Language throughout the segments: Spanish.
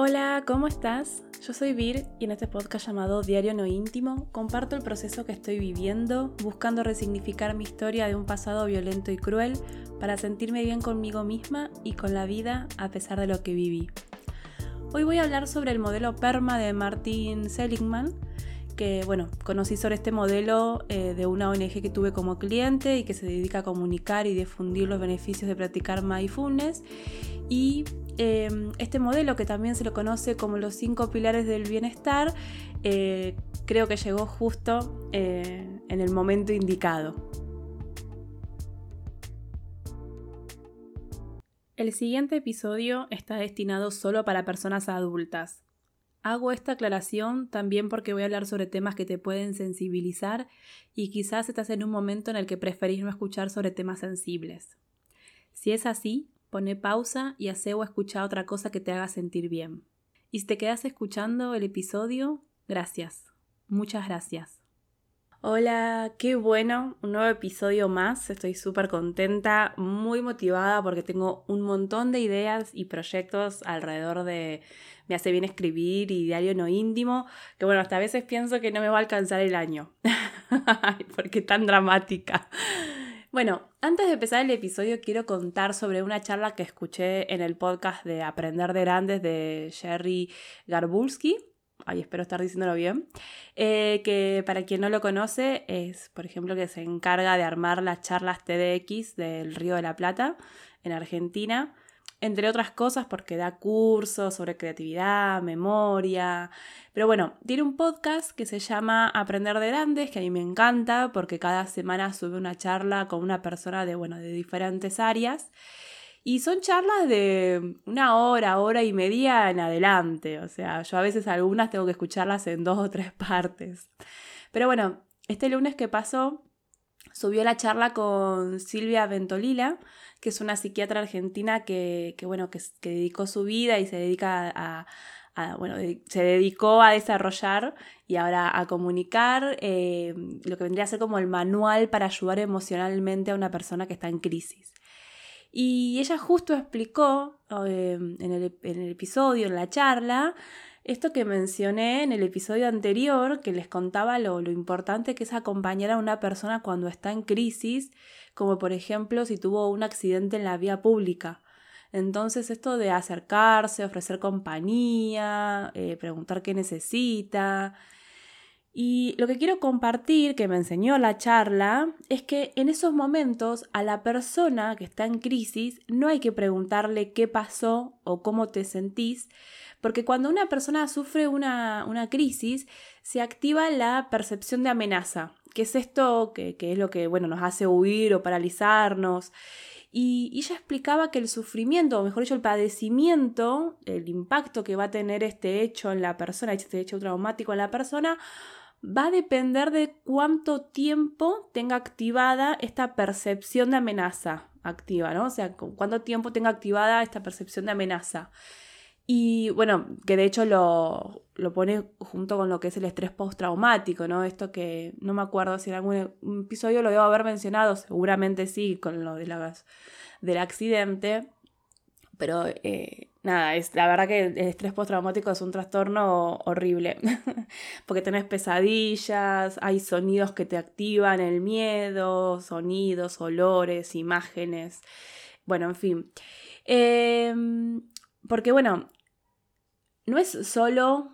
Hola, ¿cómo estás? Yo soy Vir y en este podcast llamado Diario No Íntimo comparto el proceso que estoy viviendo buscando resignificar mi historia de un pasado violento y cruel para sentirme bien conmigo misma y con la vida a pesar de lo que viví. Hoy voy a hablar sobre el modelo PERMA de Martin Seligman, que bueno, conocí sobre este modelo eh, de una ONG que tuve como cliente y que se dedica a comunicar y difundir los beneficios de practicar mindfulness y Em, este modelo, que también se lo conoce como los cinco pilares del bienestar, eh, creo que llegó justo eh, en el momento indicado. El siguiente episodio está destinado solo para personas adultas. Hago esta aclaración también porque voy a hablar sobre temas que te pueden sensibilizar y quizás estás en un momento en el que preferís no escuchar sobre temas sensibles. Si es así, Pone pausa y hace o escucha otra cosa que te haga sentir bien. Y si te quedas escuchando el episodio, gracias. Muchas gracias. Hola, qué bueno, un nuevo episodio más. Estoy súper contenta, muy motivada porque tengo un montón de ideas y proyectos alrededor de me hace bien escribir y diario no íntimo, que bueno, hasta a veces pienso que no me va a alcanzar el año. porque tan dramática. Bueno, antes de empezar el episodio quiero contar sobre una charla que escuché en el podcast de Aprender de Grandes de Jerry Garbulski. Ay, espero estar diciéndolo bien. Eh, que para quien no lo conoce, es, por ejemplo, que se encarga de armar las charlas TDX del Río de la Plata en Argentina entre otras cosas porque da cursos sobre creatividad, memoria. Pero bueno, tiene un podcast que se llama Aprender de Grandes, que a mí me encanta porque cada semana sube una charla con una persona de, bueno, de diferentes áreas. Y son charlas de una hora, hora y media en adelante. O sea, yo a veces algunas tengo que escucharlas en dos o tres partes. Pero bueno, este lunes que pasó, subió la charla con Silvia Ventolila, que es una psiquiatra argentina que, bueno, que, dedicó su vida y se dedica a, bueno, se dedicó a desarrollar y ahora a comunicar eh, lo que vendría a ser como el manual para ayudar emocionalmente a una persona que está en crisis. Y ella justo explicó eh, en, el, en el episodio, en la charla, esto que mencioné en el episodio anterior, que les contaba lo, lo, importante que es acompañar a una persona cuando está en crisis, como por ejemplo si tuvo un accidente en la vía pública. Entonces esto de acercarse, ofrecer compañía, eh, preguntar qué necesita. Y lo que quiero compartir, que me enseñó la charla, es que en esos momentos a la persona que está en crisis no hay que preguntarle qué pasó o cómo te sentís, porque cuando una persona sufre una, crisis, se activa la percepción de amenaza, que es esto que, es lo que bueno, nos hace huir o paralizarnos. Y, ella explicaba que el sufrimiento, o mejor dicho, el padecimiento, el impacto que va a tener este hecho en la persona, este hecho traumático en la persona, va a depender de cuánto tiempo tenga activada esta percepción de amenaza activa, ¿no? O sea, cuánto tiempo tenga activada esta percepción de amenaza. Y bueno, que de hecho lo, pone junto con lo que es el estrés postraumático, ¿no? Esto que no me acuerdo si en algún episodio lo debo haber mencionado, seguramente sí, con lo de del accidente. Pero eh, nada, es, la verdad que el estrés postraumático es un trastorno horrible, porque tenés pesadillas, hay sonidos que te activan el miedo, sonidos, olores, imágenes, bueno, en fin. Em, porque bueno, no es solo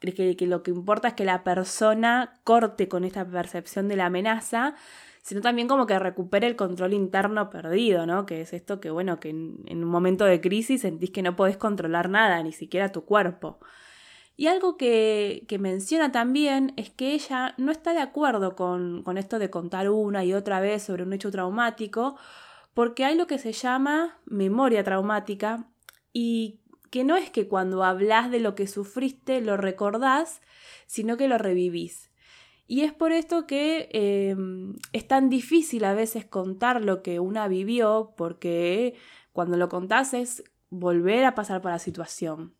que, lo que importa es que la persona corte con esta percepción de la amenaza, sino también como que recupere el control interno perdido, ¿no? Que es esto que, bueno, que en, un momento de crisis sentís que no podés controlar nada, ni siquiera tu cuerpo. Y algo que, menciona también es que ella no está de acuerdo con, con esto de contar una y otra vez sobre un hecho traumático, porque hay lo que se llama memoria traumática y que no es que cuando hablas de lo que sufriste lo recordás, sino que lo revivís. Y es por esto que em, es tan difícil a veces contar lo que una vivió, porque cuando lo contás es volver a pasar por la situación.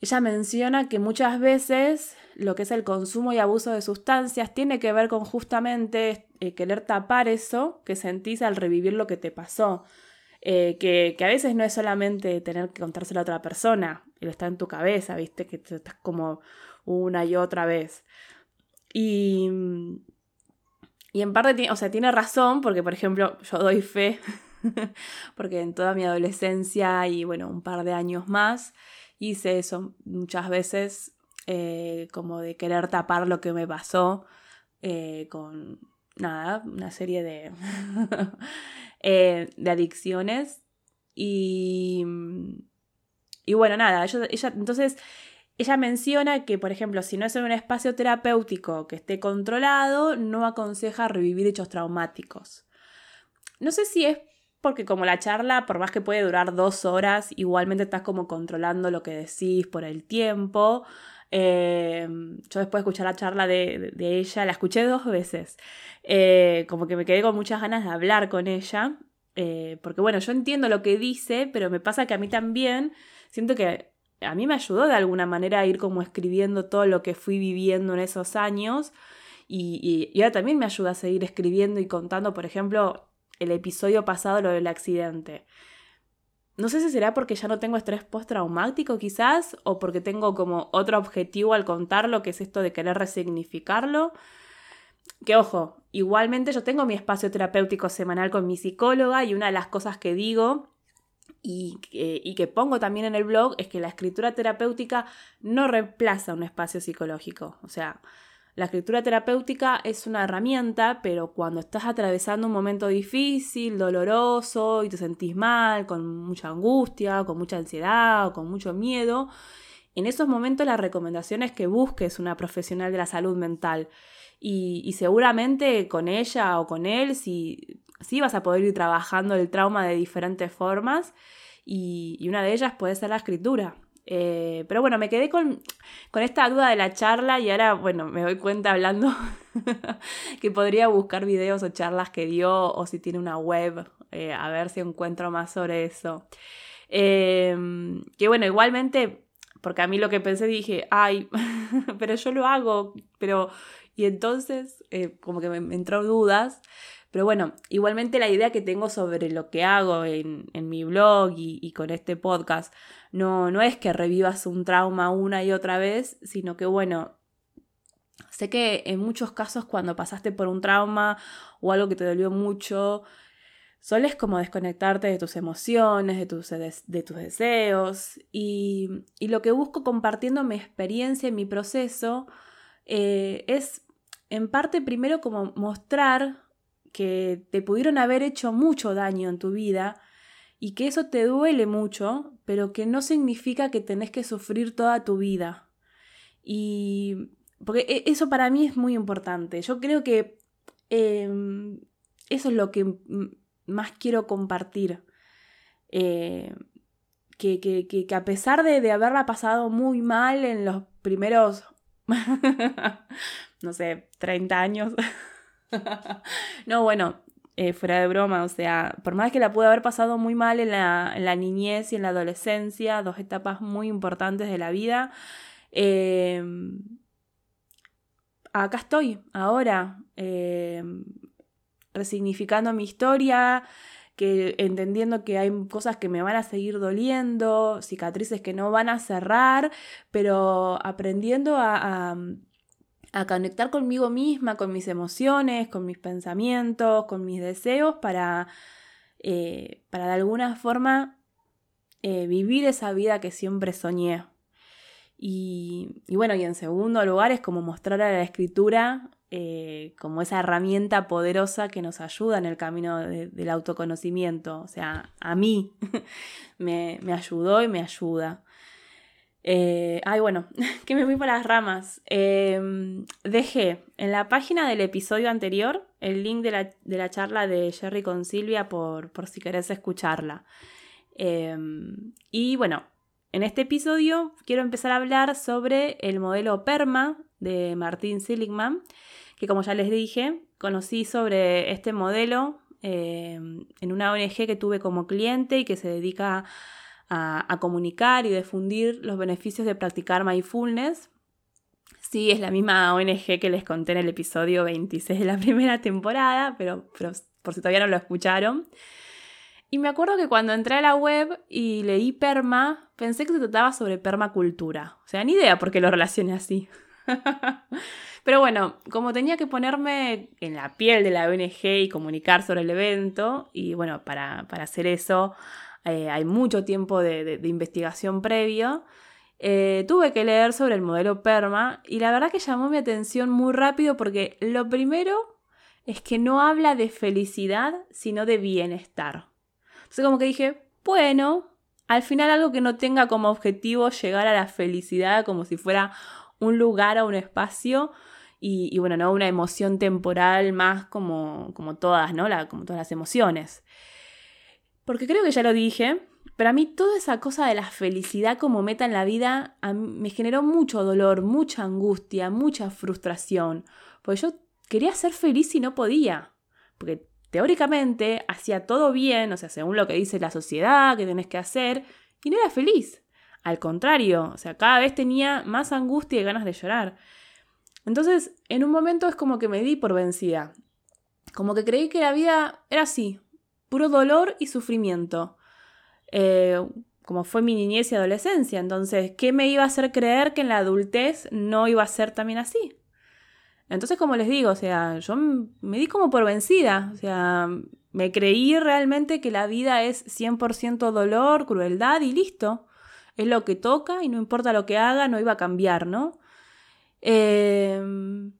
Ella menciona que muchas veces lo que es el consumo y abuso de sustancias tiene que ver con justamente eh, querer tapar eso que sentís al revivir lo que te pasó. Eh, que, a veces no es solamente tener que contárselo a otra persona, está en tu cabeza, ¿viste? Que te estás como una y otra vez. Y, y en parte, o sea, tiene razón, porque por ejemplo, yo doy fe, porque en toda mi adolescencia y bueno, un par de años más, hice eso muchas veces, eh, como de querer tapar lo que me pasó eh, con, nada, una serie de, eh, de adicciones. Y, y bueno, nada, ella, entonces ella menciona que, por ejemplo, si no es en un espacio terapéutico que esté controlado, no aconseja revivir hechos traumáticos. No sé si es porque como la charla, por más que puede durar dos horas, igualmente estás como controlando lo que decís por el tiempo. Eh, yo después de escuchar la charla de, ella, la escuché dos veces, eh, como que me quedé con muchas ganas de hablar con ella, eh, porque bueno, yo entiendo lo que dice, pero me pasa que a mí también siento que a mí me ayudó de alguna manera a ir como escribiendo todo lo que fui viviendo en esos años. Y, y ahora también me ayuda a seguir escribiendo y contando, por ejemplo, el episodio pasado, lo del accidente. No sé si será porque ya no tengo estrés postraumático quizás, o porque tengo como otro objetivo al contarlo, que es esto de querer resignificarlo. Que ojo, igualmente yo tengo mi espacio terapéutico semanal con mi psicóloga y una de las cosas que digo y, y, que pongo también en el blog es que la escritura terapéutica no reemplaza un espacio psicológico. O sea, la escritura terapéutica es una herramienta, pero cuando estás atravesando un momento difícil, doloroso y te sentís mal, con mucha angustia, con mucha ansiedad o con mucho miedo, en esos momentos la recomendación es que busques una profesional de la salud mental. Y, seguramente con ella o con él sí, sí, vas a poder ir trabajando el trauma de diferentes formas y, y una de ellas puede ser la escritura. Eh, pero bueno, me quedé con, con, esta duda de la charla y ahora, bueno, me doy cuenta hablando que podría buscar videos o charlas que dio o si tiene una web, eh, a ver si encuentro más sobre eso. Em, que bueno, igualmente, porque a mí lo que pensé dije, ay, pero yo lo hago, pero... Y entonces, eh, como que me, me entró dudas. Pero bueno, igualmente la idea que tengo sobre lo que hago en, mi blog y, con este podcast no, no es que revivas un trauma una y otra vez, sino que bueno, sé que en muchos casos cuando pasaste por un trauma o algo que te dolió mucho, soles como desconectarte de tus emociones, de tus, de, tus deseos y, y, lo que busco compartiendo mi experiencia y mi proceso eh, es en parte primero como mostrar que te pudieron haber hecho mucho daño en tu vida y que eso te duele mucho, pero que no significa que tenés que sufrir toda tu vida. Y porque e, eso para mí es muy importante. Yo creo que em, eso es lo que más quiero compartir. Eh, que, que, que, a pesar de, de haberla pasado muy mal en los primeros, no sé, 30 años, no, bueno, eh, fuera de broma, o sea, por más que la pude haber pasado muy mal en la, niñez y en la adolescencia, dos etapas muy importantes de la vida, em, acá estoy, ahora, em, resignificando mi historia, que entendiendo que hay cosas que me van a seguir doliendo, cicatrices que no van a cerrar, pero aprendiendo a conectar conmigo misma, con mis emociones, con mis pensamientos, con mis deseos, para, eh, para de alguna forma eh, vivir esa vida que siempre soñé. Y, bueno, y en segundo lugar es como mostrar a la escritura eh, como esa herramienta poderosa que nos ayuda en el camino del autoconocimiento. O sea, a mí me, me ayudó y me ayuda. Eh, ay, bueno, que me fui por las ramas. Em, dejé en la página del episodio anterior el link de la, charla de Jerry con Silvia por, por si querés escucharla. Em, y bueno, en este episodio quiero empezar a hablar sobre el modelo PERMA de Martín Seligman, que como ya les dije, conocí sobre este modelo em, en una ONG que tuve como cliente y que se dedica a a, comunicar y difundir los beneficios de practicar mindfulness. Sí, es la misma ONG que les conté en el episodio 26 de la primera temporada, pero, por si todavía no lo escucharon. Y me acuerdo que cuando entré a la web y leí perma, pensé que se trataba sobre permacultura. O sea, ni idea por qué lo relacioné así. Pero bueno, como tenía que ponerme en la piel de la ONG y comunicar sobre el evento, y bueno, para, hacer eso eh, hay mucho tiempo de, investigación previo, eh, tuve que leer sobre el modelo PERMA y la verdad que llamó mi atención muy rápido porque lo primero es que no habla de felicidad, sino de bienestar. Entonces como que dije, bueno, al final algo que no tenga como objetivo llegar a la felicidad como si fuera un lugar o un espacio y, bueno, no una emoción temporal más como, como todas, ¿no? como todas las emociones. Porque creo que ya lo dije, pero a mí toda esa cosa de la felicidad como meta en la vida me generó mucho dolor, mucha angustia, mucha frustración. Porque yo quería ser feliz y no podía. Porque teóricamente hacía todo bien, o sea, según lo que dice la sociedad que tenés que hacer, y no era feliz. Al contrario, o sea, cada vez tenía más angustia y ganas de llorar. Entonces, en un momento es como que me di por vencida. Como que creí que la vida era así, puro dolor y sufrimiento. Eh, como fue mi niñez y adolescencia. Entonces, ¿qué me iba a hacer creer que en la adultez no iba a ser también así? Entonces, como les digo, o sea, yo me di como por vencida. O sea, me creí realmente que la vida es 100% dolor, crueldad y listo. Es lo que toca y no importa lo que haga, no iba a cambiar, ¿no? Em,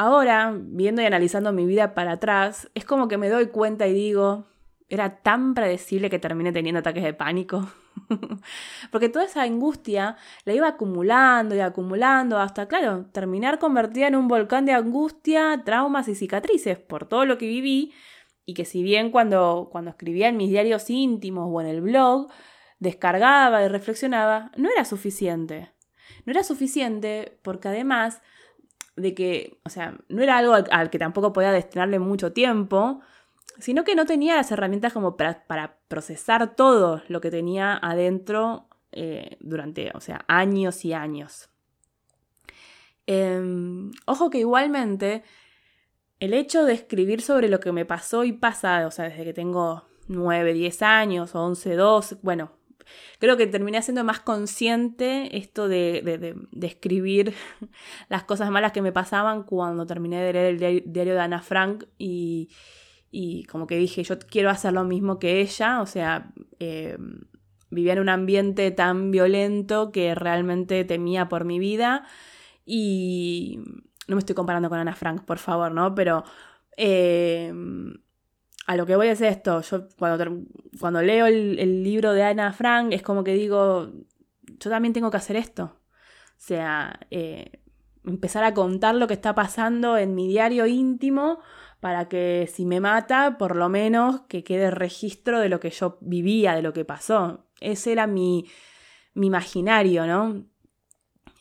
ahora, viendo y analizando mi vida para atrás, es como que me doy cuenta y digo, era tan predecible que terminé teniendo ataques de pánico. Porque toda esa angustia la iba acumulando y acumulando hasta, claro, terminar convertida en un volcán de angustia, traumas y cicatrices por todo lo que viví y que si bien cuando, cuando escribía en mis diarios íntimos o en el blog, descargaba y reflexionaba, no era suficiente. No era suficiente porque además de que, o sea, no era algo al, que tampoco podía destinarle mucho tiempo, sino que no tenía las herramientas como para, procesar todo lo que tenía adentro eh, durante, o sea, años y años. Em, ojo que igualmente el hecho de escribir sobre lo que me pasó y pasa, o sea, desde que tengo 9, 10 años, o 11, 12, bueno, creo que terminé siendo más consciente esto de, escribir las cosas malas que me pasaban cuando terminé de leer el diario de Ana Frank y, como que dije, yo quiero hacer lo mismo que ella, o sea, eh, vivía en un ambiente tan violento que realmente temía por mi vida y no me estoy comparando con Ana Frank, por favor, ¿no? Pero... Eh, a lo que voy a es esto. Yo cuando, cuando leo el, libro de Ana Frank es como que digo, yo también tengo que hacer esto. O sea, eh, empezar a contar lo que está pasando en mi diario íntimo para que si me mata, por lo menos que quede registro de lo que yo vivía, de lo que pasó. Ese era mi, mi imaginario, ¿no?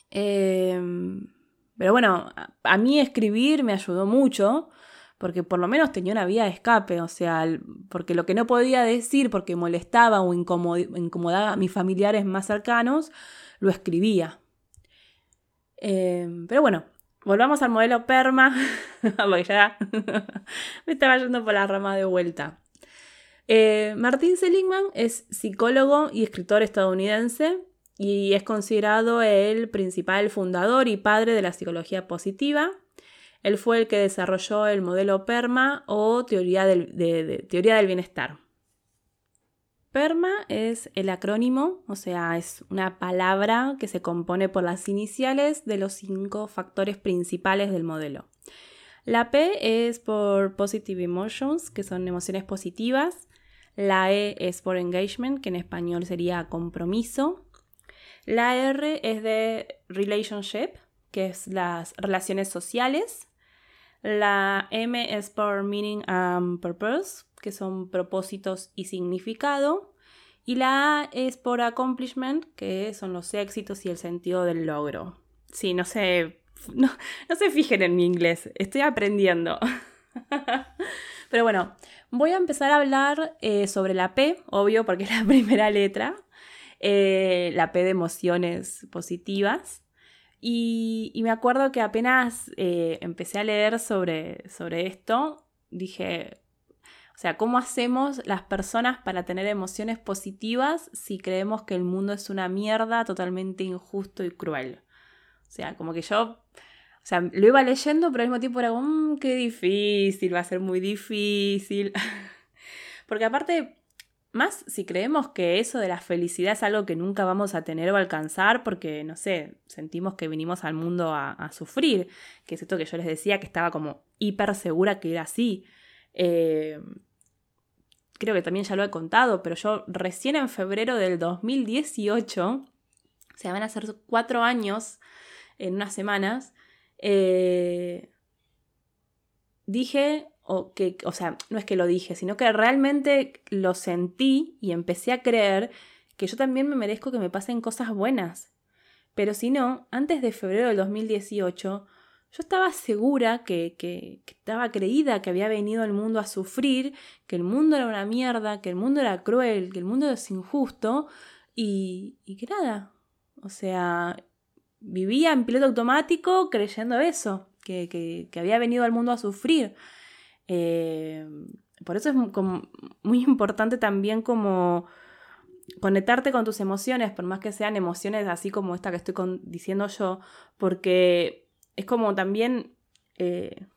Em, pero bueno, a mí escribir me ayudó mucho porque por lo menos tenía una vía de escape, o sea, porque lo que no podía decir porque molestaba o incomodaba a mis familiares más cercanos, lo escribía. Em, pero bueno, volvamos al modelo PERMA, porque ya me estaba yendo por la rama de vuelta. Eh, Martín Seligman es psicólogo y escritor estadounidense y es considerado el principal fundador y padre de la psicología positiva él fue el que desarrolló el modelo PERMA o teoría del, teoría del bienestar. PERMA es el acrónimo, o sea, es una palabra que se compone por las iniciales de los cinco factores principales del modelo. La P es por Positive Emotions, que son emociones positivas. La E es por Engagement, que en español sería compromiso. La R es de Relationship, que es las relaciones sociales. La M es por meaning and purpose, que son propósitos y significado. Y la A es por accomplishment, que son los éxitos y el sentido del logro. Sí, no sé, no, se fijen en mi inglés, estoy aprendiendo. Pero bueno, voy a empezar a hablar eh, sobre la P, obvio, porque es la primera letra. Eh, la P de emociones positivas. Y, me acuerdo que apenas eh, empecé a leer sobre, sobre esto, dije, o sea, ¿cómo hacemos las personas para tener emociones positivas si creemos que el mundo es una mierda totalmente injusto y cruel? O sea, como que yo, o sea, lo iba leyendo, pero al mismo tiempo era como, mmm, qué difícil, va a ser muy difícil. Porque aparte, más si creemos que eso de la felicidad es algo que nunca vamos a tener o alcanzar porque, no sé, sentimos que vinimos al mundo a, sufrir, que es esto que yo les decía, que estaba como hiper segura que era así. Eh, creo que también ya lo he contado, pero yo recién en febrero del 2018, o sea, van a ser cuatro años en unas semanas, eh, dije, o, que, o sea, no es que lo dije, sino que realmente lo sentí y empecé a creer que yo también me merezco que me pasen cosas buenas. Pero si no, antes de febrero del 2018, yo estaba segura que, que, estaba creída que había venido al mundo a sufrir, que el mundo era una mierda, que el mundo era cruel, que el mundo es injusto y, y que nada. O sea, vivía en piloto automático creyendo eso, que, que había venido al mundo a sufrir. Eh, por eso es muy importante también como conectarte con tus emociones, por más que sean emociones así como esta que estoy diciendo yo, porque es como también, eh,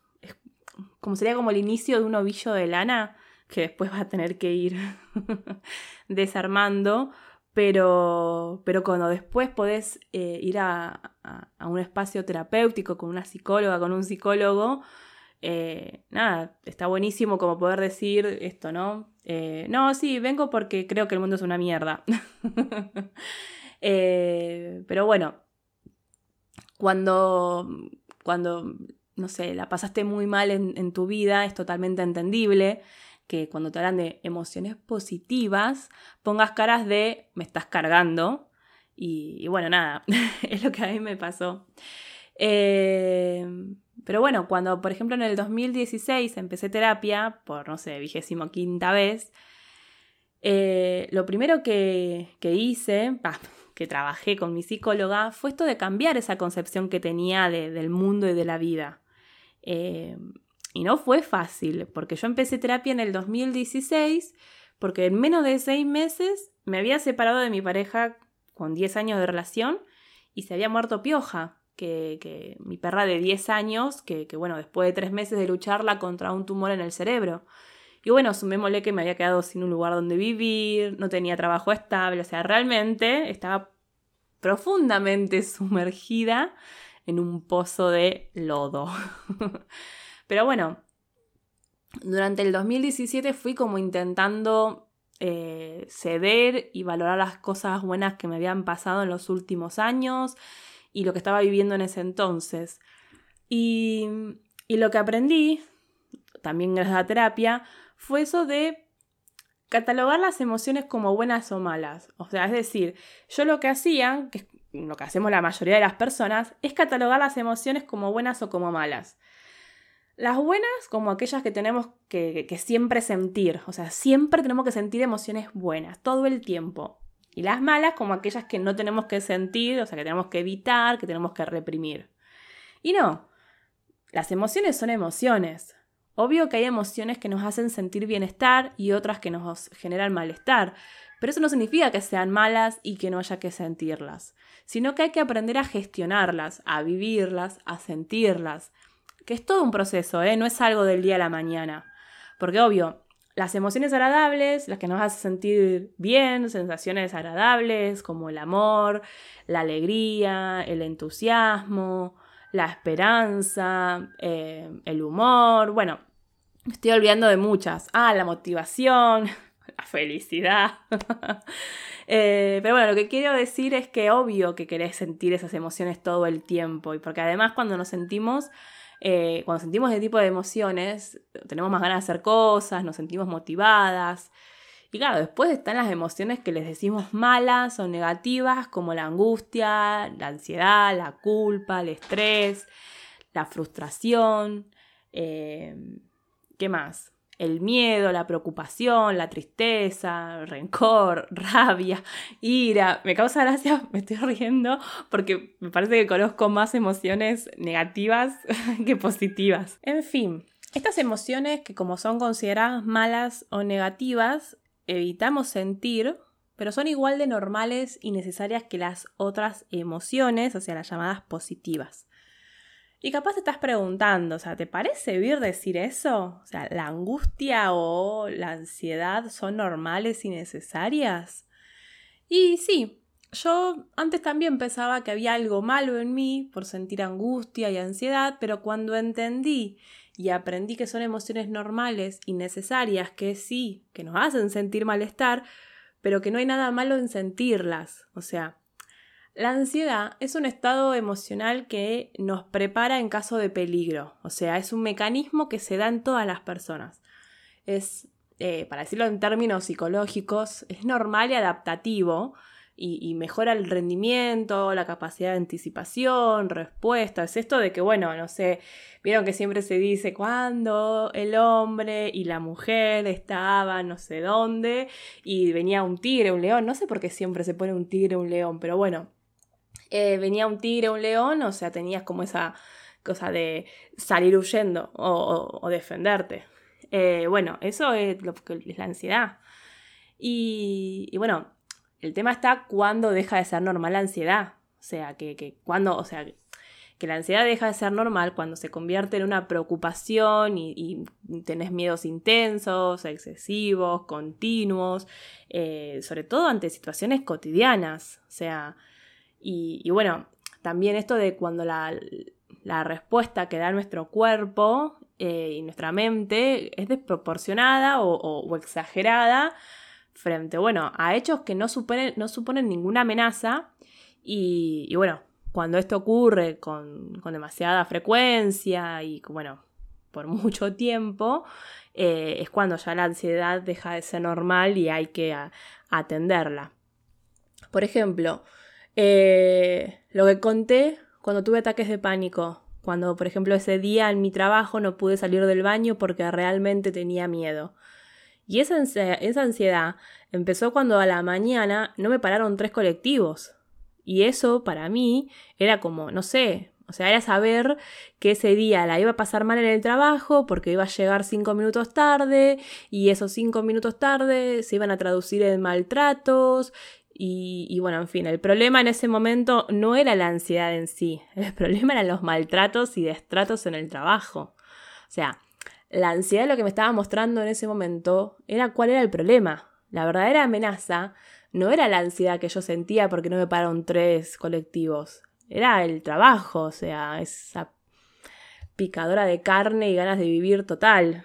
como sería como el inicio de un ovillo de lana que después va a tener que ir desarmando, pero, pero cuando después podés eh, ir a, un espacio terapéutico con una psicóloga, con un psicólogo, eh, nada, está buenísimo como poder decir esto, ¿no? no, sí, vengo porque creo que el mundo es una mierda. pero bueno, cuando, cuando, no sé, la pasaste muy mal en, tu vida, es totalmente entendible que cuando te hablan de emociones positivas, pongas caras de me estás cargando. Y, bueno, nada, es lo que a mí me pasó. Eh, pero bueno, cuando por ejemplo en el 2016 empecé terapia, por no sé, vigésimo quinta vez, eh, lo primero que, que hice, que trabajé con mi psicóloga fue esto de cambiar esa concepción que tenía del mundo y de la vida. Eh, y no fue fácil, porque yo empecé terapia en el 2016, porque en menos de seis meses me había separado de mi pareja con 10 años de relación y se había muerto Pioja, que, mi perra de 10 años, que, bueno, después de tres meses de lucharla contra un tumor en el cerebro. Y bueno, sumémosle que me había quedado sin un lugar donde vivir, no tenía trabajo estable, o sea, realmente estaba profundamente sumergida en un pozo de lodo. Pero bueno, durante el 2017 fui como intentando eh, ceder y valorar las cosas buenas que me habían pasado en los últimos años y lo que estaba viviendo en ese entonces. Y, y lo que aprendí, también gracias a la terapia, fue eso de catalogar las emociones como buenas o malas. O sea, es decir, yo lo que hacía, que es lo que hacemos la mayoría de las personas, es catalogar las emociones como buenas o como malas. Las buenas como aquellas que tenemos que, que, siempre sentir, o sea, siempre tenemos que sentir emociones buenas, todo el tiempo. Y las malas como aquellas que no tenemos que sentir, o sea, que tenemos que evitar, que tenemos que reprimir. Y no, las emociones son emociones. Obvio que hay emociones que nos hacen sentir bienestar y otras que nos generan malestar, pero eso no significa que sean malas y que no haya que sentirlas, sino que hay que aprender a gestionarlas, a vivirlas, a sentirlas, que es todo un proceso, ¿eh? no es algo del día a la mañana. Porque obvio, las emociones agradables, las que nos hacen sentir bien, sensaciones agradables como el amor, la alegría, el entusiasmo, la esperanza, eh, el humor, bueno, estoy olvidando de muchas. Ah, la motivación, la felicidad. Eh, pero bueno, lo que quiero decir es que obvio que querés sentir esas emociones todo el tiempo y porque además cuando nos sentimos... Eh, cuando sentimos ese tipo de emociones, tenemos más ganas de hacer cosas, nos sentimos motivadas, y claro, después están las emociones que les decimos malas o negativas, como la angustia, la ansiedad, la culpa, el estrés, la frustración. Eh, ¿Qué más? El miedo, la preocupación, la tristeza, rencor, rabia, ira. Me causa gracia, me estoy riendo porque me parece que conozco más emociones negativas que positivas. En fin, Estas emociones que como son consideradas malas o negativas, evitamos sentir, pero son igual de normales y necesarias que las otras emociones, o sea, las llamadas positivas. Y capaz te estás preguntando, o sea, ¿te parece vir decir eso? O sea, ¿la angustia o la ansiedad son normales y necesarias? Y sí, yo antes también pensaba que había algo malo en mí por sentir angustia y ansiedad, pero cuando entendí y aprendí que son emociones normales y necesarias, que sí, que nos hacen sentir malestar, pero que no hay nada malo en sentirlas. O sea, la ansiedad es un estado emocional que nos prepara en caso de peligro, o sea, es un mecanismo que se da en todas las personas. Es, eh, para decirlo en términos psicológicos, es normal y adaptativo y, mejora el rendimiento, la capacidad de anticipación, respuesta. Es esto de que, bueno, no sé, vieron que siempre se dice cuando el hombre y la mujer estaban no sé dónde y venía un tigre, un león, no sé por qué siempre se pone un tigre, un león, pero bueno, eh, venía un tigre, un león, o sea, tenías como esa cosa de salir huyendo o, defenderte. Eh, bueno, eso es lo que es la ansiedad. Y, bueno, el tema está cuando deja de ser normal la ansiedad. O sea, que, cuando, o sea, que la ansiedad deja de ser normal cuando se convierte en una preocupación y, tenés miedos intensos, excesivos, continuos, eh, sobre todo ante situaciones cotidianas. O sea, y, bueno, también esto de cuando la, respuesta que da nuestro cuerpo eh, y nuestra mente es desproporcionada o, exagerada frente, bueno, a hechos que no suponen, no suponen ninguna amenaza. Y, bueno, cuando esto ocurre con, demasiada frecuencia y, bueno, por mucho tiempo, eh, es cuando ya la ansiedad deja de ser normal y hay que atenderla. Por ejemplo, eh, lo que conté cuando tuve ataques de pánico, cuando por ejemplo ese día en mi trabajo no pude salir del baño porque realmente tenía miedo. Y esa, esa ansiedad empezó cuando a la mañana no me pararon tres colectivos. Y eso para mí era como, no sé, o sea, era saber que ese día la iba a pasar mal en el trabajo porque iba a llegar cinco minutos tarde y esos cinco minutos tarde se iban a traducir en maltratos y, bueno, en fin, el problema en ese momento no era la ansiedad en sí, el problema eran los maltratos y destratos en el trabajo. O sea, la ansiedad lo que me estaba mostrando en ese momento era cuál era el problema. La verdadera amenaza no era la ansiedad que yo sentía porque no me pararon tres colectivos, era el trabajo, o sea, esa picadora de carne y ganas de vivir total.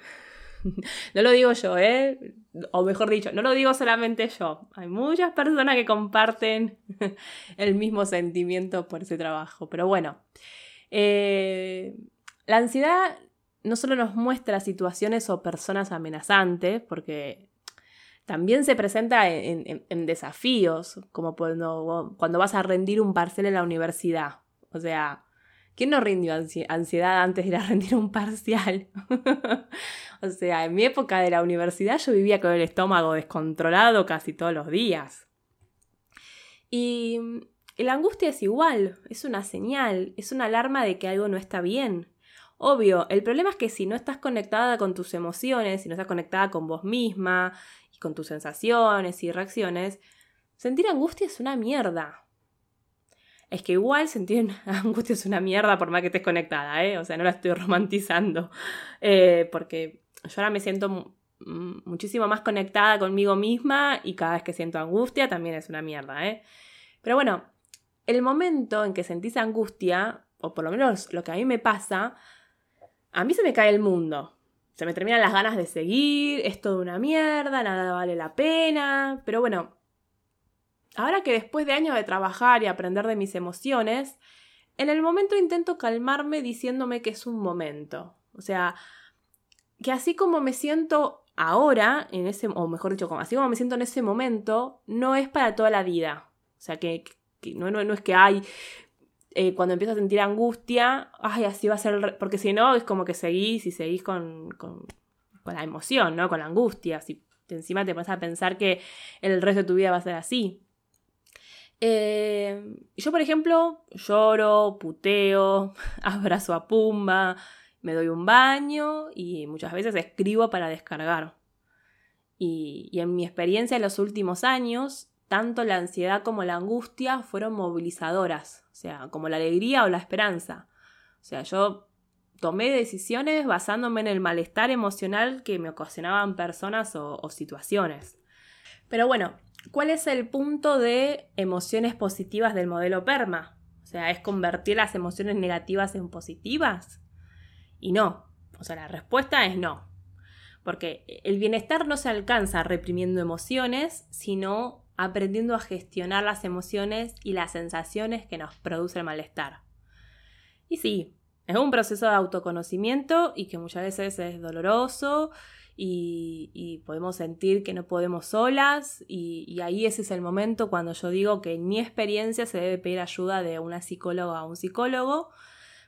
no lo digo yo, ¿eh? O mejor dicho, no lo digo solamente yo. Hay muchas personas que comparten el mismo sentimiento por ese trabajo. Pero bueno, eh, la ansiedad no solo nos muestra situaciones o personas amenazantes, porque también se presenta en, desafíos, como cuando, cuando vas a rendir un parcel en la universidad. O sea, ¿Quién no rindió ansiedad antes de ir a rendir un parcial? o sea, en mi época de la universidad yo vivía con el estómago descontrolado casi todos los días. Y, la angustia es igual, es una señal, es una alarma de que algo no está bien. Obvio, el problema es que si no estás conectada con tus emociones, si no estás conectada con vos misma y con tus sensaciones y reacciones, sentir angustia es una mierda es que igual sentir angustia es una mierda por más que estés conectada, ¿eh? O sea, no la estoy romantizando. Eh, porque yo ahora me siento muchísimo más conectada conmigo misma y cada vez que siento angustia también es una mierda, ¿eh? Pero bueno, el momento en que sentís angustia, o por lo menos lo que a mí me pasa, a mí se me cae el mundo. Se me terminan las ganas de seguir, es todo una mierda, nada vale la pena. Pero bueno, Ahora que después de años de trabajar y aprender de mis emociones, en el momento intento calmarme diciéndome que es un momento. O sea, que así como me siento ahora, en ese, o mejor dicho, así como me siento en ese momento, no es para toda la vida. O sea, que, no, es que hay, eh, cuando empiezo a sentir angustia, ay, así va a ser, porque si no, es como que seguís y seguís con la emoción, ¿no? Con la angustia. Si encima te vas a pensar que el resto de tu vida va a ser así. Eh, yo, por ejemplo, lloro, puteo, abrazo a Pumba, me doy un baño y muchas veces escribo para descargar. Y, en mi experiencia en los últimos años, tanto la ansiedad como la angustia fueron movilizadoras, o sea, como la alegría o la esperanza. O sea, yo tomé decisiones basándome en el malestar emocional que me ocasionaban personas o, situaciones. Pero bueno, ¿cuál es el punto de emociones positivas del modelo PERMA? O sea, ¿es convertir las emociones negativas en positivas? Y no. O sea, la respuesta es no. Porque el bienestar no se alcanza reprimiendo emociones, sino aprendiendo a gestionar las emociones y las sensaciones que nos produce el malestar. Y sí, es un proceso de autoconocimiento y que muchas veces es doloroso y, podemos sentir que no podemos solas y, y, ahí ese es el momento cuando yo digo que en mi experiencia se debe pedir ayuda de una psicóloga a un psicólogo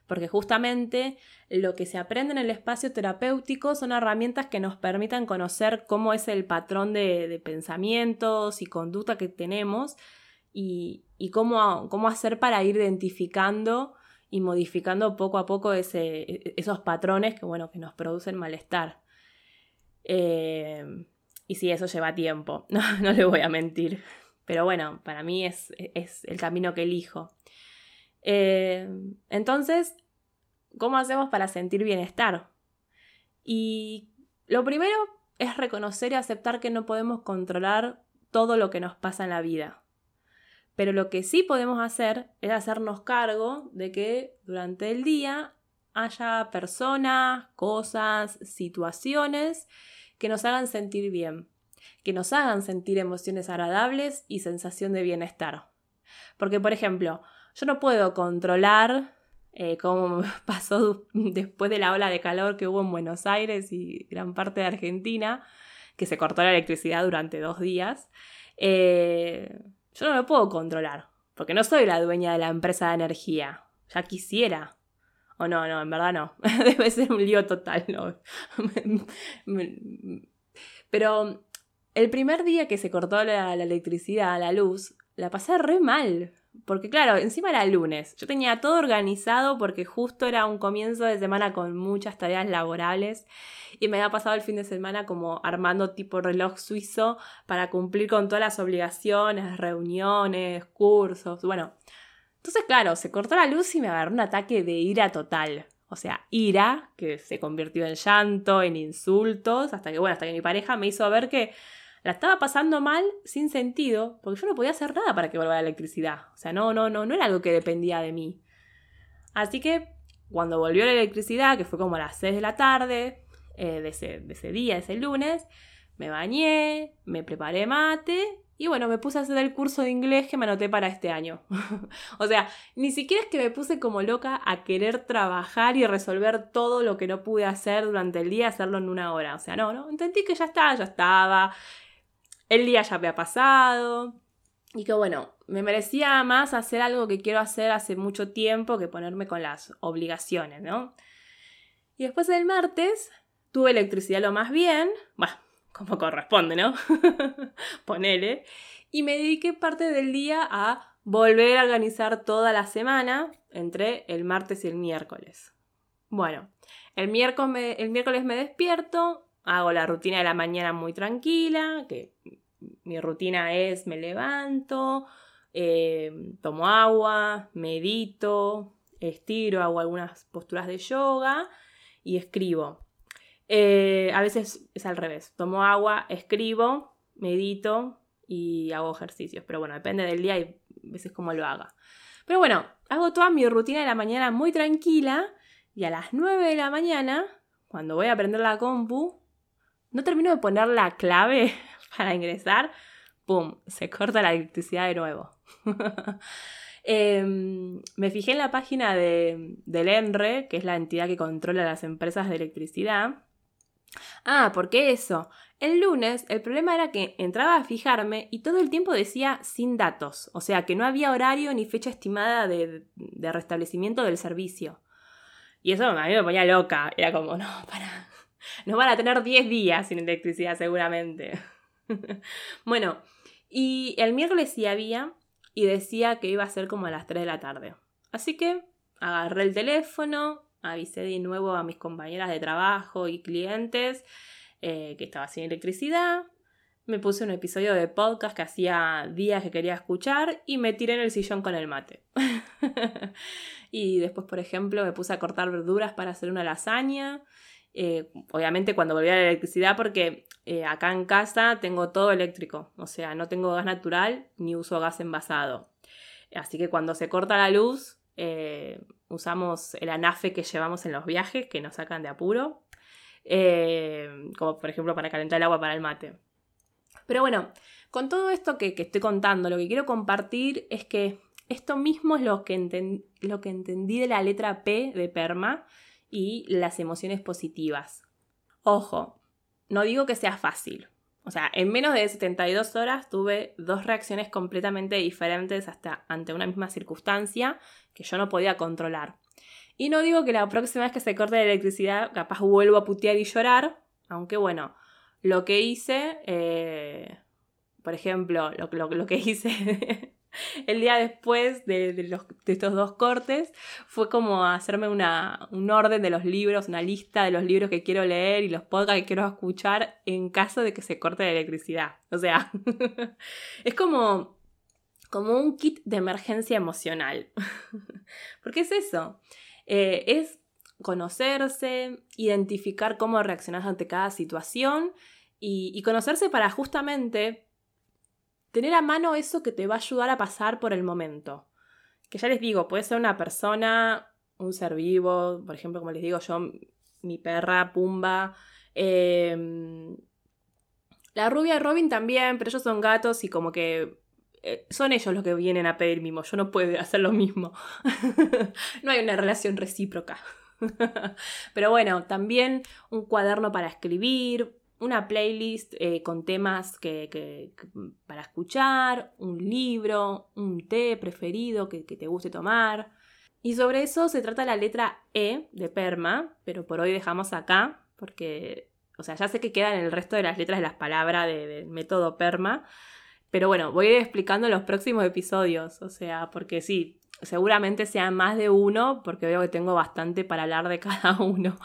porque justamente lo que se aprende en el espacio terapéutico son herramientas que nos permitan conocer cómo es el patrón de, pensamientos y conducta que tenemos y, cómo, cómo, hacer para ir identificando y modificando poco a poco ese, esos patrones que, bueno, que nos producen malestar. Eh, y sí, eso lleva tiempo, no, no le voy a mentir. Pero bueno, para mí es, es el camino que elijo. Eh, entonces, ¿cómo hacemos para sentir bienestar? Y lo primero es reconocer y aceptar que no podemos controlar todo lo que nos pasa en la vida. Pero lo que sí podemos hacer es hacernos cargo de que durante el día haya personas, cosas, situaciones que nos hagan sentir bien, que nos hagan sentir emociones agradables y sensación de bienestar. Porque, por ejemplo, yo no puedo controlar eh, como pasó después de la ola de calor que hubo en Buenos Aires y gran parte de Argentina, que se cortó la electricidad durante dos días. Eh, yo no lo puedo controlar, porque no soy la dueña de la empresa de energía. Ya quisiera. O no, no, en verdad no. Debe ser un lío total, ¿no? Pero el primer día que se cortó la, electricidad, la luz, la pasé re mal. Porque claro, encima era lunes. Yo tenía todo organizado porque justo era un comienzo de semana con muchas tareas laborables y me había pasado el fin de semana como armando tipo reloj suizo para cumplir con todas las obligaciones, reuniones, cursos, bueno. Entonces, claro, se cortó la luz y me agarró un ataque de ira total. O sea, ira, que se convirtió en llanto, en insultos, hasta que, bueno, hasta que mi pareja me hizo ver que la estaba pasando mal sin sentido, porque yo no podía hacer nada para que vuelva la electricidad. O sea, no, no, no, no era algo que dependía de mí. Así que cuando volvió la electricidad, que fue como a las 6 de la tarde eh, de, ese, de ese día, ese lunes, me bañé, me preparé mate y bueno, me puse a hacer el curso de inglés que me anoté para este año. o sea, ni siquiera es que me puse como loca a querer trabajar y resolver todo lo que no pude hacer durante el día, hacerlo en una hora. O sea, no, no, entendí que ya estaba, ya estaba el día ya había pasado y que bueno, me merecía más hacer algo que quiero hacer hace mucho tiempo que ponerme con las obligaciones, ¿no? Y después del martes tuve electricidad lo más bien, bueno, como corresponde, ¿no? Ponele. Y me dediqué parte del día a volver a organizar toda la semana entre el martes y el miércoles. Bueno, el miércoles me despierto, hago la rutina de la mañana muy tranquila, que mi rutina es me levanto, eh, tomo agua, medito, estiro, hago algunas posturas de yoga y escribo. Eh, a veces es al revés, tomo agua, escribo, medito y hago ejercicios, pero bueno, depende del día y veces cómo lo haga. Pero bueno, hago toda mi rutina de la mañana muy tranquila y a las 9 de la mañana, cuando voy a aprender la compu, no termino de poner la clave para ingresar, ¡pum! Se corta la electricidad de nuevo. Em, me fijé en la página de, del ENRE, que es la entidad que controla las empresas de electricidad. Ah, ¿por qué eso? El lunes el problema era que entraba a fijarme y todo el tiempo decía sin datos, o sea que no había horario ni fecha estimada de, de restablecimiento del servicio. Y eso a mí me ponía loca, era como, no, para, nos van a tener 10 días sin electricidad seguramente. bueno, y el miércoles sí había y decía que iba a ser como a las 3 de la tarde. Así que agarré el teléfono, avisé de nuevo a mis compañeras de trabajo y clientes eh, que estaba sin electricidad. Me puse un episodio de podcast que hacía días que quería escuchar y me tiré en el sillón con el mate. y después, por ejemplo, me puse a cortar verduras para hacer una lasaña. Eh, obviamente cuando volví a la electricidad porque eh, acá en casa tengo todo eléctrico, o sea, no tengo gas natural ni uso gas envasado. Así que cuando se corta la luz, eh, usamos el anafe que llevamos en los viajes, que nos sacan de apuro, como por ejemplo para calentar el agua para el mate. Pero bueno, con todo esto que, estoy contando, lo que quiero compartir es que esto mismo es lo que entendí de la letra P de PERMA, y las emociones positivas. Ojo, no digo que sea fácil. O sea, en menos de 72 horas tuve dos reacciones completamente diferentes hasta ante una misma circunstancia que yo no podía controlar. Y no digo que la próxima vez que se corte la electricidad capaz vuelvo a putear y llorar, aunque bueno, lo que hice, eh, por ejemplo, lo, lo que hice el día después de, estos dos cortes fue como hacerme un orden de los libros, una lista de los libros que quiero leer y los podcasts que quiero escuchar en caso de que se corte la electricidad. O sea, es como, como un kit de emergencia emocional. Porque es eso, eh, es conocerse, identificar cómo reaccionar ante cada situación y conocerse para justamente tener a mano eso que te va a ayudar a pasar por el momento. Que ya les digo, puede ser una persona, un ser vivo, por ejemplo, como les digo yo, mi perra, Pumba. Em, la rubia Robin también, pero ellos son gatos y como que eh, son ellos los que vienen a pedir mimo. Yo no puedo hacer lo mismo. no hay una relación recíproca. pero bueno, también un cuaderno para escribir, una playlist eh, con temas que, para escuchar, un libro, un té preferido que, te guste tomar. Y sobre eso se trata la letra E de PERMA, pero por hoy dejamos acá, porque, o sea, ya sé que quedan el resto de las letras de las palabras del método PERMA, pero bueno, voy a ir explicando en los próximos episodios, o sea, porque sí, seguramente sean más de uno, porque veo que tengo bastante para hablar de cada uno.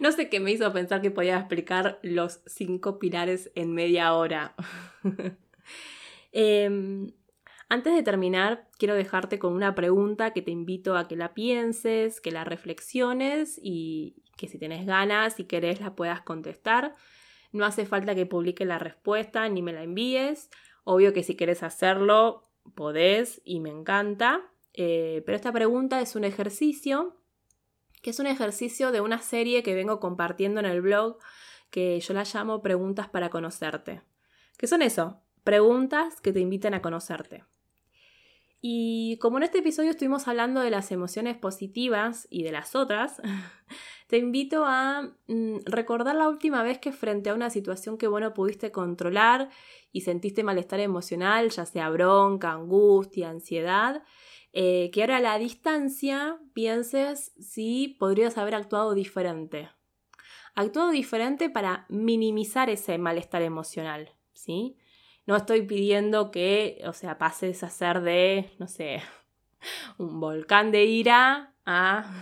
no sé qué me hizo pensar que podía explicar los cinco pilares en media hora. Em, antes de terminar, quiero dejarte con una pregunta que te invito a que la pienses, que la reflexiones y que si tenés ganas y querés la puedas contestar. No hace falta que publique la respuesta ni me la envíes. Obvio que si quieres hacerlo, podés y me encanta. Eh, pero esta pregunta es un ejercicio, que es un ejercicio de una serie que vengo compartiendo en el blog, que yo la llamo Preguntas para conocerte. ¿Qué son eso? Preguntas que te inviten a conocerte. Y como en este episodio estuvimos hablando de las emociones positivas y de las otras, te invito a mm, recordar la última vez que frente a una situación que vos no pudiste controlar y sentiste malestar emocional, ya sea bronca, angustia, ansiedad, eh, que ahora a la distancia pienses si podrías haber actuado diferente. Actuado diferente para minimizar ese malestar emocional, ¿sí? No estoy pidiendo que, o sea, pases a ser de, no sé, un volcán de ira a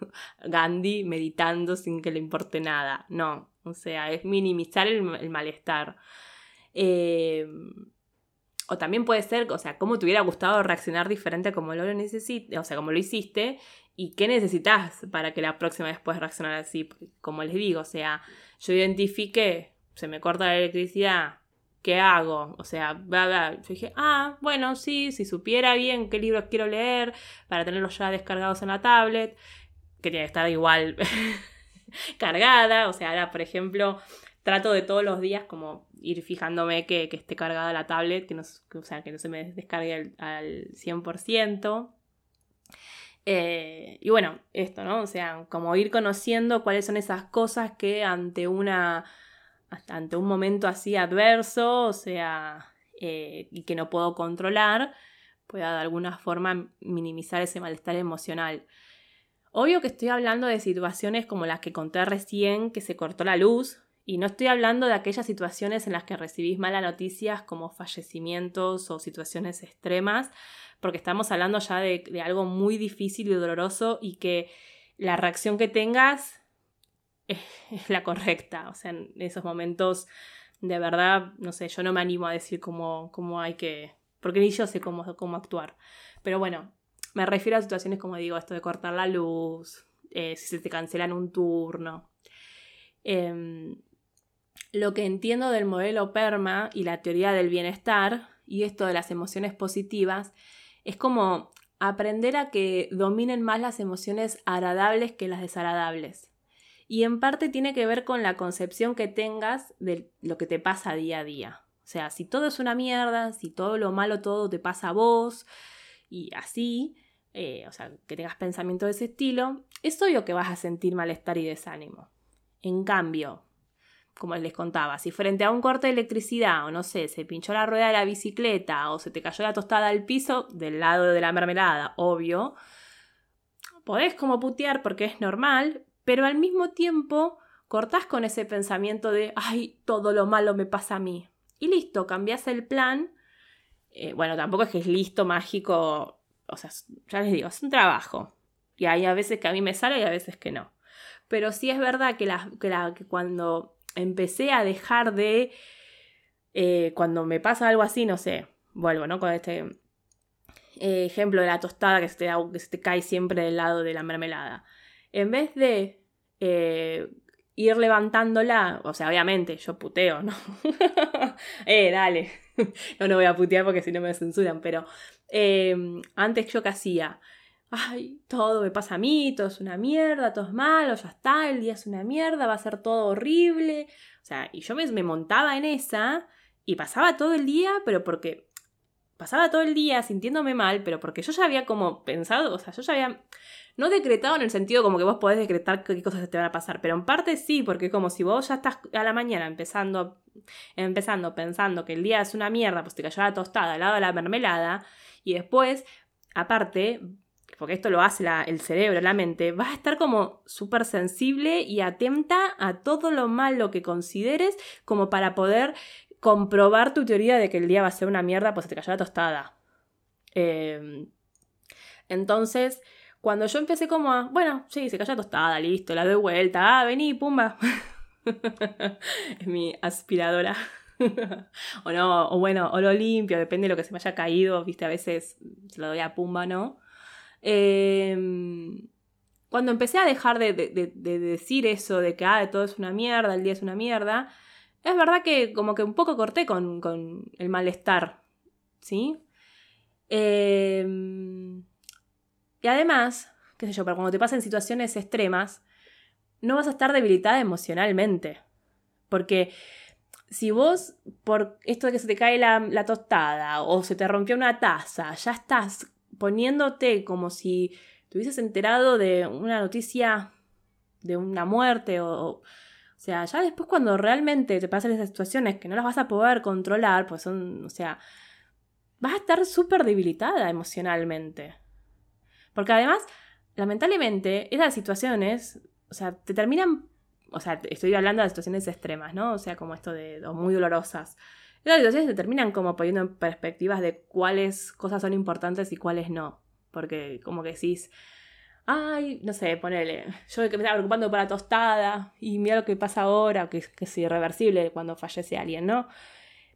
Gandhi meditando sin que le importe nada. No, o sea, es minimizar el, malestar. Em, o también puede ser, o sea, cómo te hubiera gustado reaccionar diferente como lo necesitas, o sea, como lo hiciste, y qué necesitas para que la próxima vez puedas reaccionar así. como les digo, o sea, yo identifiqué, se me corta la electricidad, ¿qué hago? O sea, yo dije, ah, bueno, sí, si supiera bien qué libros quiero leer para tenerlos ya descargados en la tablet, quería estar igual cargada, o sea, ahora, por ejemplo, trato de todos los días como ir fijándome que, esté cargada la tablet, que no, o sea, que no se me descargue al, 100%. Eh, y bueno, esto, ¿no? O sea, como ir conociendo cuáles son esas cosas que ante una ante un momento así adverso, o sea, eh, y que no puedo controlar, pueda de alguna forma minimizar ese malestar emocional. Obvio que estoy hablando de situaciones como las que conté recién, que se cortó la luz, y no estoy hablando de aquellas situaciones en las que recibís malas noticias como fallecimientos o situaciones extremas, porque estamos hablando ya de, algo muy difícil y doloroso y que la reacción que tengas es, la correcta. O sea, en esos momentos, de verdad, no sé, yo no me animo a decir cómo, cómo hay que... Porque ni yo sé cómo, cómo actuar. Pero bueno, me refiero a situaciones como digo, esto de cortar la luz, eh, si se te cancelan un turno. Em, lo que entiendo del modelo PERMA y la teoría del bienestar y esto de las emociones positivas es como aprender a que dominen más las emociones agradables que las desagradables. Y en parte tiene que ver con la concepción que tengas de lo que te pasa día a día. O sea, si todo es una mierda, si todo lo malo todo te pasa a vos y así, eh, o sea, que tengas pensamiento de ese estilo, es obvio que vas a sentir malestar y desánimo. En cambio, como les contaba, si frente a un corte de electricidad o no sé, se pinchó la rueda de la bicicleta o se te cayó la tostada al piso del lado de la mermelada, obvio, podés como putear porque es normal, pero al mismo tiempo cortás con ese pensamiento de, ay, todo lo malo me pasa a mí. Y listo, cambias el plan. Eh, bueno, tampoco es que es listo, mágico, o sea, ya les digo, es un trabajo. Y hay a veces que a mí me sale y a veces que no. Pero sí es verdad que, la, que, la, que cuando empecé a dejar de, eh, cuando me pasa algo así, no sé, vuelvo, ¿no? Con este eh, ejemplo de la tostada que se, te, que se te cae siempre del lado de la mermelada. En vez de eh, ir levantándola, o sea, obviamente yo puteo, ¿no? eh, dale. no, no voy a putear porque si no me censuran, pero antes yo qué hacía, ay, todo me pasa a mí, todo es una mierda, todo es malo, ya está, el día es una mierda, va a ser todo horrible. O sea, y yo me, me montaba en esa y pasaba todo el día, pero porque pasaba todo el día sintiéndome mal, pero porque yo ya había como pensado, o sea, yo ya había no decretado en el sentido como que vos podés decretar qué cosas te van a pasar, pero en parte sí, porque como si vos ya estás a la mañana empezando, empezando pensando que el día es una mierda, pues te cayó la tostada al lado de la mermelada, y después, aparte, porque esto lo hace el cerebro, la mente, vas a estar como súper sensible y atenta a todo lo malo que consideres como para poder comprobar tu teoría de que el día va a ser una mierda, pues se te cayó la tostada. Em, entonces, cuando yo empecé como a, bueno, sí, se cayó la tostada, listo, la doy vuelta, ah, vení, pumba. es mi aspiradora. o no, o bueno, o lo limpio, depende de lo que se me haya caído, viste, a veces se lo doy a pumba, ¿no? Em, cuando empecé a dejar de, decir eso de que ah, todo es una mierda, el día es una mierda, es verdad que como que un poco corté con, el malestar, ¿sí? Em, y además, qué sé yo, pero cuando te pasan situaciones extremas, no vas a estar debilitada emocionalmente. Porque si vos, por esto de que se te cae la, la tostada o se te rompió una taza, ya estás poniéndote como si te hubieses enterado de una noticia de una muerte o, o, sea, ya después cuando realmente te pasan esas situaciones que no las vas a poder controlar, pues son, o sea, vas a estar súper debilitada emocionalmente. Porque además, lamentablemente, esas situaciones, o sea, te terminan, o sea, estoy hablando de situaciones extremas, ¿no? O sea, como esto de, muy dolorosas. Las situaciones se terminan como poniendo en perspectivas de cuáles cosas son importantes y cuáles no. Porque como que decís, ay, no sé, ponele, yo que me estaba preocupando por la tostada y mira lo que pasa ahora, que, que es irreversible cuando fallece alguien, ¿no?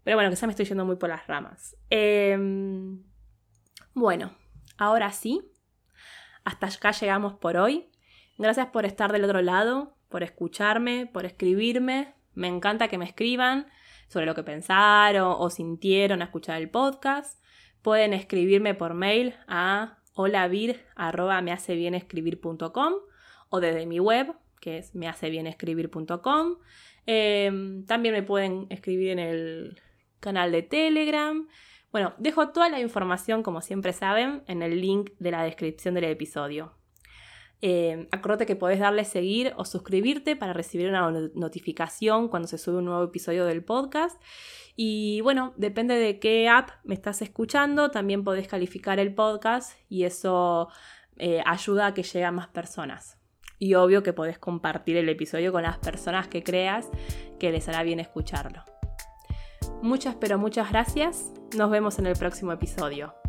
Pero bueno, quizá me estoy yendo muy por las ramas. Em, bueno, ahora sí, hasta acá llegamos por hoy. Gracias por estar del otro lado, por escucharme, por escribirme. Me encanta que me escriban sobre lo que pensaron o sintieron a escuchar el podcast. Pueden escribirme por mail a holavir.mehacebienescribir.com o desde mi web, que es mehacebienescribir.com. Em, también me pueden escribir en el canal de Telegram. Bueno, dejo toda la información, como siempre saben, en el link de la descripción del episodio. Eh, acuérdate que podés darle seguir o suscribirte para recibir una notificación cuando se sube un nuevo episodio del podcast. Y bueno, depende de qué app me estás escuchando, también podés calificar el podcast y eso eh, ayuda a que llegue a más personas. Y obvio que podés compartir el episodio con las personas que creas que les hará bien escucharlo. Muchas pero muchas gracias. Nos vemos en el próximo episodio.